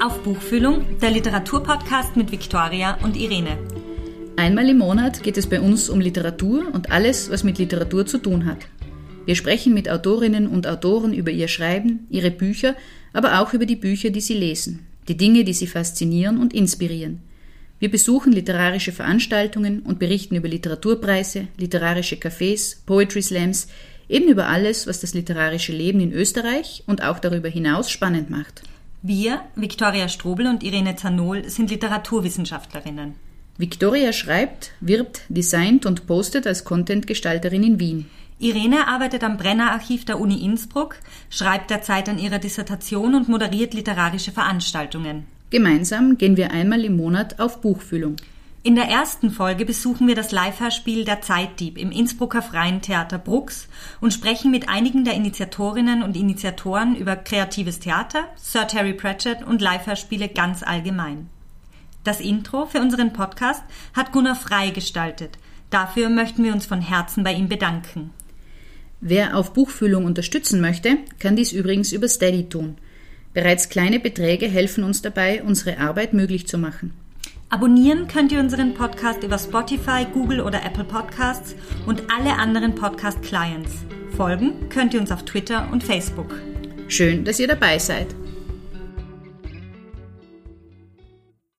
Auf Buchfühlung, der Literaturpodcast mit Viktoria und Irene. Einmal im Monat geht es bei uns um Literatur und alles, was mit Literatur zu tun hat. Wir sprechen mit Autorinnen und Autoren über ihr Schreiben, ihre Bücher, aber auch über die Bücher, die sie lesen, die Dinge, die sie faszinieren und inspirieren. Wir besuchen literarische Veranstaltungen und berichten über Literaturpreise, literarische Cafés, Poetry Slams, eben über alles, was das literarische Leben in Österreich und auch darüber hinaus spannend macht. Wir, Viktoria Strobel und Irene Zanol, sind Literaturwissenschaftlerinnen. Viktoria schreibt, wirbt, designt und postet als Contentgestalterin in Wien. Irene arbeitet am Brenner Archiv der Uni Innsbruck, schreibt derzeit an ihrer Dissertation und moderiert literarische Veranstaltungen. Gemeinsam gehen wir einmal im Monat auf Buchfühlung. In der ersten Folge besuchen wir das Live-Hörspiel Der Zeitdieb im Innsbrucker Freien Theater Brucks und sprechen mit einigen der Initiatorinnen und Initiatoren über kreatives Theater, Sir Terry Pratchett und Live-Hörspiele ganz allgemein. Das Intro für unseren Podcast hat Gunnar Frei gestaltet. Dafür möchten wir uns von Herzen bei ihm bedanken. Wer auf Buchfühlung unterstützen möchte, kann dies übrigens über Steady tun. Bereits kleine Beträge helfen uns dabei, unsere Arbeit möglich zu machen. Abonnieren könnt ihr unseren Podcast über Spotify, Google oder Apple Podcasts und alle anderen Podcast-Clients. Folgen könnt ihr uns auf Twitter und Facebook. Schön, dass ihr dabei seid.